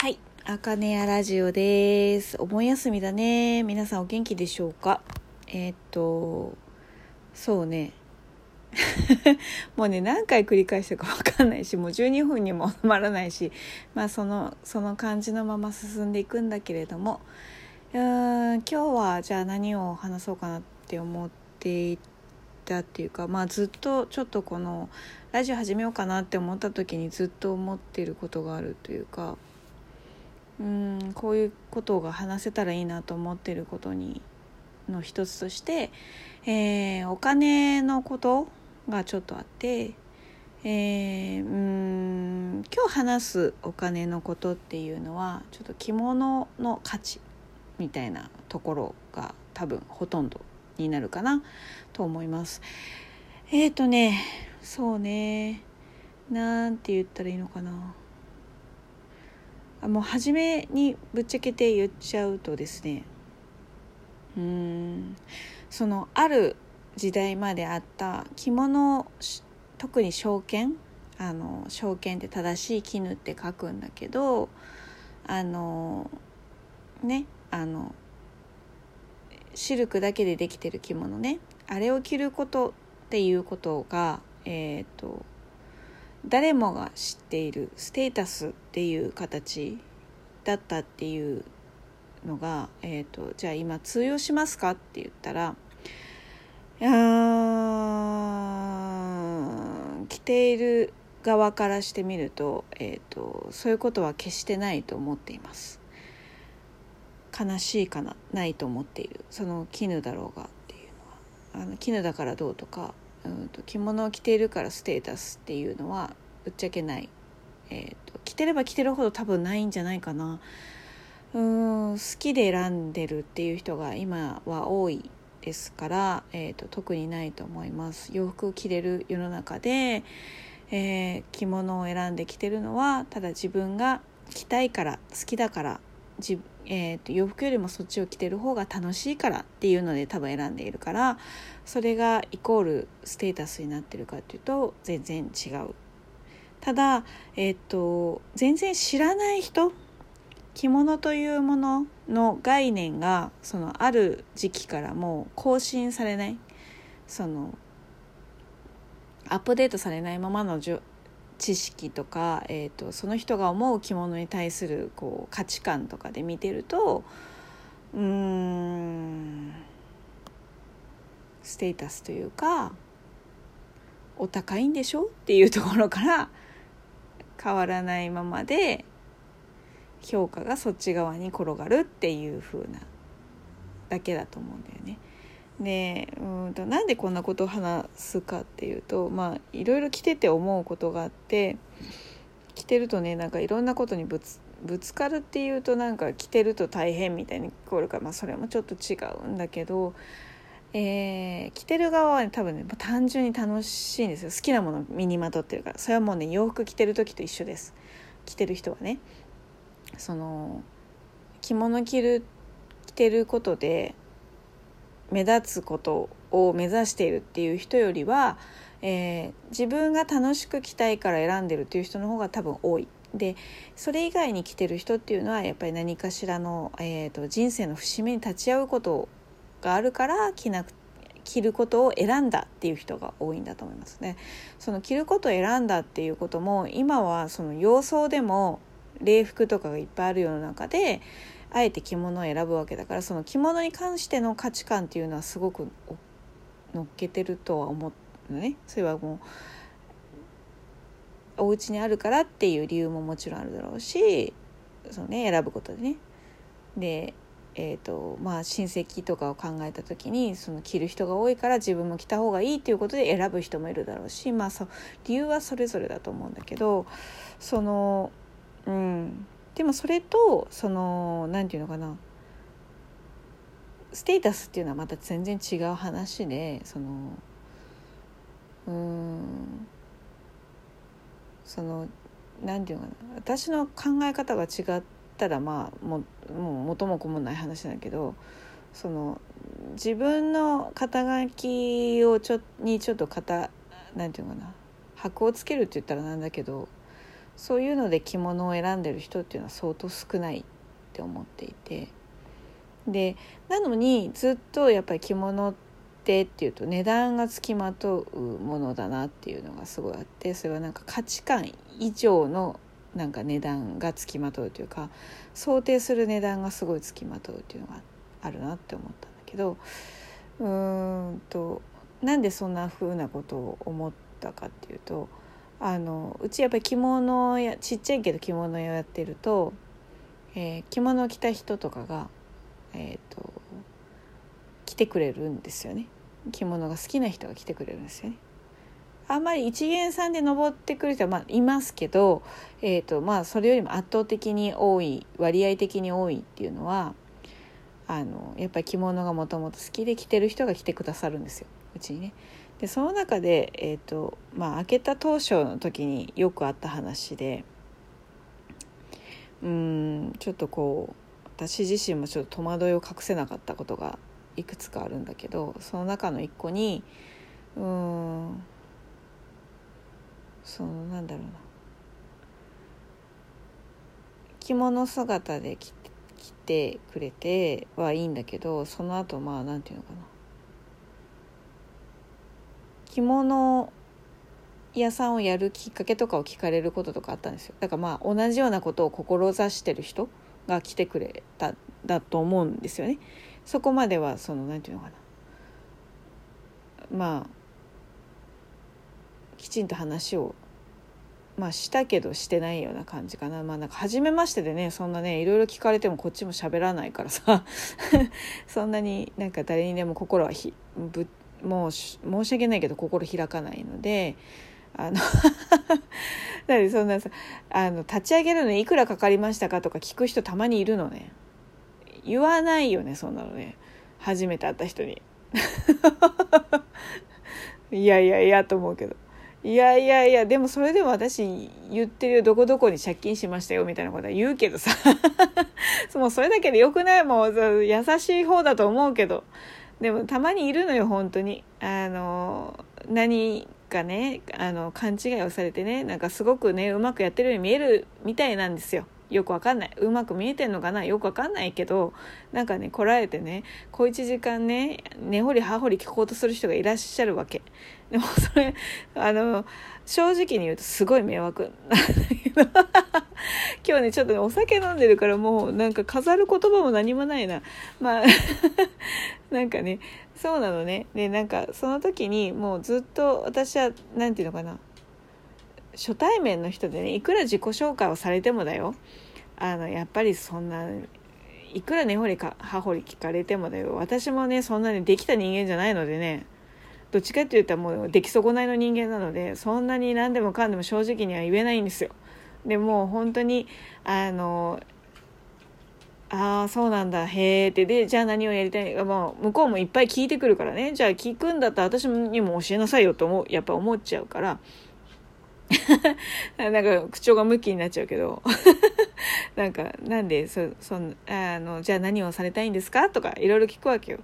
はい、あかねやラジオです。お盆休みだね。皆さんお元気でしょうか？えーっと、そうね。もうね何回繰り返したか分かんないしもう12分にも収まらないしまあそのその感じのまま進んでいくんだけれどもうん今日はじゃあ何を話そうかなって思っていたっていうかまあずっとちょっとこのラジオ始めようかなって思った時にずっと思ってることがあるというかうんこういうことが話せたらいいなと思ってることにの一つとして、えーお金のことがちょっとあって、えーうん今日話すお金のことっていうのはちょっと着物の価値みたいなところが多分ほとんどになるかなと思います。えっ、ー、とねそうねなんて言ったらいいのかな。もう初めにぶっちゃけて言っちゃうとですねうんそのある時代まであった着物特に証券あの証券って正しい絹って書くんだけどあのねあのシルクだけでできてる着物ねあれを着ることっていうことがえっ、と誰もが知っているステータスっていう形だったっていうのが、えーと、じゃあ今通用しますかって言ったらいやー着ている側からしてみると,、えーとそういうことは決してないと思っています。悲しいかなないと思っている。その絹だろうがっていうのはあの絹だからどうとかうんと着物を着ているからステータスっていうのはぶっちゃけない、えーと、着てれば着てるほど多分ないんじゃないかな。うん好きで選んでるっていう人が今は多いですから、えーと、特にないと思います。洋服を着れる世の中で、えー、着物を選んで着てるのはただ自分が着たいから好きだから自えーと、洋服よりもそっちを着てる方が楽しいからっていうので多分選んでいるからそれがイコールステータスになってるかっていうと全然違う。ただ、えーと、全然知らない人着物というものの概念がそのある時期からもう更新されない。そのアップデートされないままの知識とか、えーと、その人が思う着物に対するこう価値観とかで見てるとうんステータスというかお高いんでしょっていうところから変わらないままで評価がそっち側に転がるっていう風なだけだと思うんだよね。でうんとなんでこんなことを話すかっていうとまあいろいろ着てて思うことがあって着てるとねなんかいろんなことにぶつぶつかるっていうとなんか着てると大変みたいに聞こえるから、まあ、それもちょっと違うんだけど、えー、着てる側は、ね、多分ね単純に楽しいんですよ。好きなもの身にまとってるから。それはもうね洋服着てる時と一緒です。着てる人はね。その着物着る着てることで目立つことを目指しているっていう人よりは、えー、自分が楽しく着たいから選んでるっていう人の方が多分多い。でそれ以外に着てる人っていうのはやっぱり何かしらの、えーと、と人生の節目に立ち会うことがあるから着なく着ることを選んだっていう人が多いんだと思いますね。その着ることを選んだっていうことも今はその洋装でも礼服とかがいっぱいある世の中であえて着物を選ぶわけだからその着物に関しての価値観っていうのはすごく乗っけてるとは思うのね。それはもうお家にあるからっていう理由ももちろんあるだろうしその、ね、選ぶことでね。でえーとまあ、親戚とかを考えた時にその着る人が多いから自分も着た方がいいっていうことで選ぶ人もいるだろうし、まあ、そ理由はそれぞれだと思うんだけどそのうん。でもそれとその何て言うのかな。ステータスっていうのはまた全然違う話でそのうん。その何て言うのかな。私の考え方が違ったらまあももう元も子もない話だけどその自分の肩書きをちょにちょっと肩何て言うのかな。箔をつけるって言ったらなんだけどそういうので着物を選んでる人っていうのは相当少ないって思っていて。でなのにずっとやっぱり着物ってっていうと値段がつきまとうものだなっていうのがすごいあってそれはなんか価値観以上のなんか値段がつきまとうというか想定する値段がすごいつきまとうっていうのがあるなって思ったんだけどうーんとなんでそんな風なことを思ったかっていうとあのうちやっぱり着物やちっちゃいけど着物をやってると、えー、着物を着た人とかが、えーと、来てくれるんですよね着物が好きな人が来てくれるんですよね。あんまり一元さんで登ってくる人はまあいますけど、えーとまあ、それよりも圧倒的に多い割合的に多いっていうのはあのやっぱり着物がもともと好きで着てる人が来てくださるんですようちにね。でその中で、えーとまあ、開けた当初の時によくあった話でうんちょっとこう私自身もちょっと戸惑いを隠せなかったことがいくつかあるんだけどその中の一個にうんそのなんだろうな。着物姿で着てくれてはいいんだけどその後まあなんていうのかな。着物屋さんをやるきっかけとかを聞かれることとかあったんですよ。だからまあ同じようなことを志してる人が来てくれただと思うんですよね。そこまではその何て言うのかな。まあきちんと話をまあしたけどしてないような感じかな。まあなんか初めましてでねそんなねいろいろ聞かれてもこっちも喋らないからさ。そんなになんか誰にでも心はひぶもう申し訳ないけど心開かないのであの だってそんなさあの立ち上げるのにいくらかかりましたかとか聞く人たまにいるのね。言わないよねそんなのね。初めて会った人に。いやいやいやと思うけど。いやいやいやでもそれでも私言ってるよどこどこに借金しましたよみたいなことは言うけどさ。もうそれだけでよくない？もう優しい方だと思うけど。でもたまにいるのよ本当に。あの何かねあの勘違いをされてねなんかすごくねうまくやってるように見えるみたいなんですよ。よくわかんない。うまく見えてんのかな？よくわかんないけどなんかね来られてね小1時間ね根掘り葉掘り聞こうとする人がいらっしゃるわけ。でもそれあの正直に言うとすごい迷惑。なんだけど今日ねちょっとねお酒飲んでるからもうなんか飾る言葉も何もないな。まあ なんかねそうなのね。でなんかその時にもうずっと私は何て言うのかな？初対面の人でねいくら自己紹介をされてもだよ。あのやっぱりそんないくら根掘り葉掘り聞かれてもだよ。私もねそんなにできた人間じゃないのでね。どっちかって言ったらもう出来損ないの人間なのでそんなに何でもかんでも正直には言えないんですよ。でもう本当にあのああそうなんだへえって。でじゃあ何をやりたい？もう向こうもいっぱい聞いてくるからね。じゃあ聞くんだったら私にも教えなさいよと思うやっぱ思っちゃうから。なんか口調がムキになっちゃうけど。なんかなんでそそあのじゃあ何をされたいんですかとかいろいろ聞くわけよ。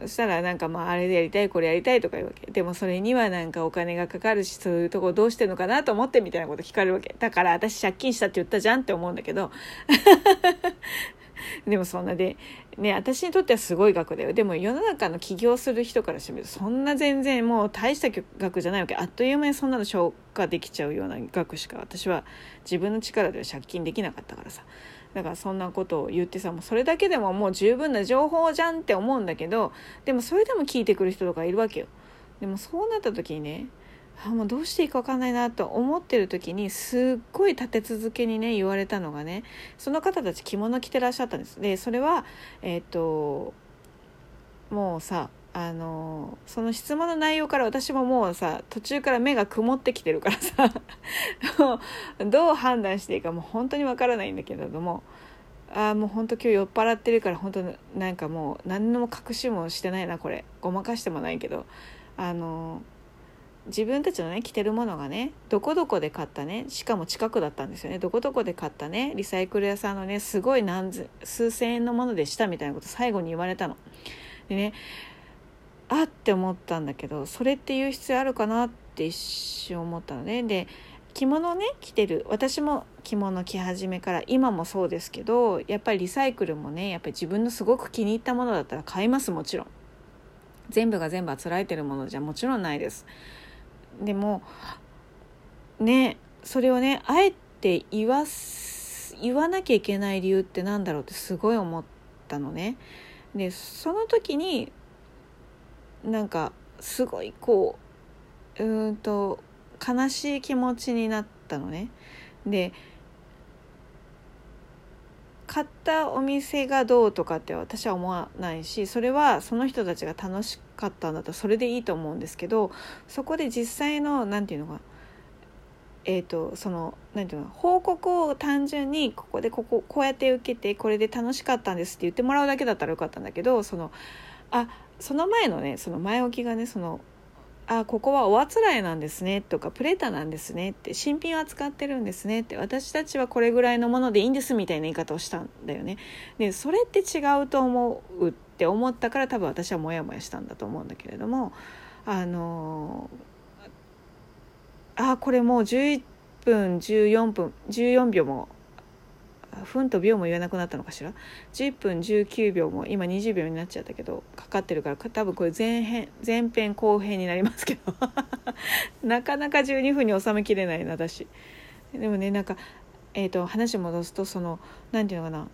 そしたらなんかまああれでやりたいこれやりたいとか言うわけ。でもそれにはなんかお金がかかるしそういうとこどうしてんのかなと思ってみたいなこと聞かれるわけ。だから私借金したって言ったじゃんって思うんだけど。でもそんなでね私にとってはすごい額だよ。でも世の中の起業する人からしてみるとそんな全然もう大した額じゃないわけ。あっという間にそんなの消化できちゃうような額しか私は自分の力では借金できなかったからさ。だからそんなことを言ってさもうそれだけでももう十分な情報じゃんって思うんだけどでもそれでも聞いてくる人とかいるわけよ。でもそうなった時にねあもうどうしていいか分かんないなと思ってる時にすっごい立て続けにね言われたのがねその方たち着物着てらっしゃったんです。でそれはえっ、ー、ともうさあのその質問の内容から私ももうさ途中から目が曇ってきてるからさ どう判断していいかもう本当にわからないんだけれどもああもう本当今日酔っ払ってるから本当なんかもう何の隠しもしてないなこれ。ごまかしてもないけどあの自分たちのね着てるものがねどこどこで買ったねしかも近くだったんですよね。どこどこで買ったねリサイクル屋さんのねすごい何数千円のものでしたみたいなこと最後に言われたの。でねあって思ったんだけどそれって言う必要あるかなって一瞬思ったのね。で着物ね着てる私も着物着始めから今もそうですけどやっぱりリサイクルもねやっぱり自分のすごく気に入ったものだったら買いますもちろん。全部が全部あつらえてるものじゃもちろんないです。でもねそれをねあえて言わす言わなきゃいけない理由ってなんだろうってすごい思ったのね。でその時になんかすごいこううんと悲しい気持ちになったのね。で買ったお店がどうとかって私は思わないしそれはその人たちが楽しくかったんだったらそれでいいと思うんですけどそこで実際の何て言うのかえーと、その何て言うの報告を単純にここでこここうやって受けてこれで楽しかったんですって言ってもらうだけだったらよかったんだけどそのあその前のねその前置きがねそのあここはおあつらえなんですねとかプレタなんですねって新品を扱ってるんですねって私たちはこれぐらいのものでいいんですみたいな言い方をしたんだよね。でそれって違うと思うって思ったから多分私はモヤモヤしたんだと思うんだけれどもあのあこれもう11分14分14秒も分と秒も言えなくなったのかしら？10分19秒も今20秒になっちゃったけどかかってるから多分これ前編前編後編になりますけど。なかなか12分に収めきれないな私。でもねなんか、えーと、話戻すとその何て言うのかな？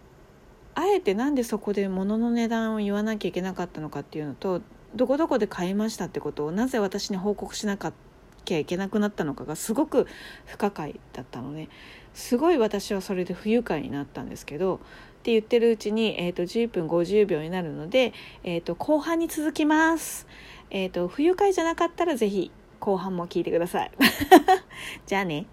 あえてなんでそこで物の値段を言わなきゃいけなかったのかっていうのとどこどこで買いましたってことをなぜ私に報告しなきゃいけなくなったのかがすごく不可解だったのですごい私はそれで不愉快になったんですけどって言ってるうちに、えーと、10分50秒になるので、えーと、後半に続きます。えーと不愉快じゃなかったら是非後半も聞いてください。じゃあね。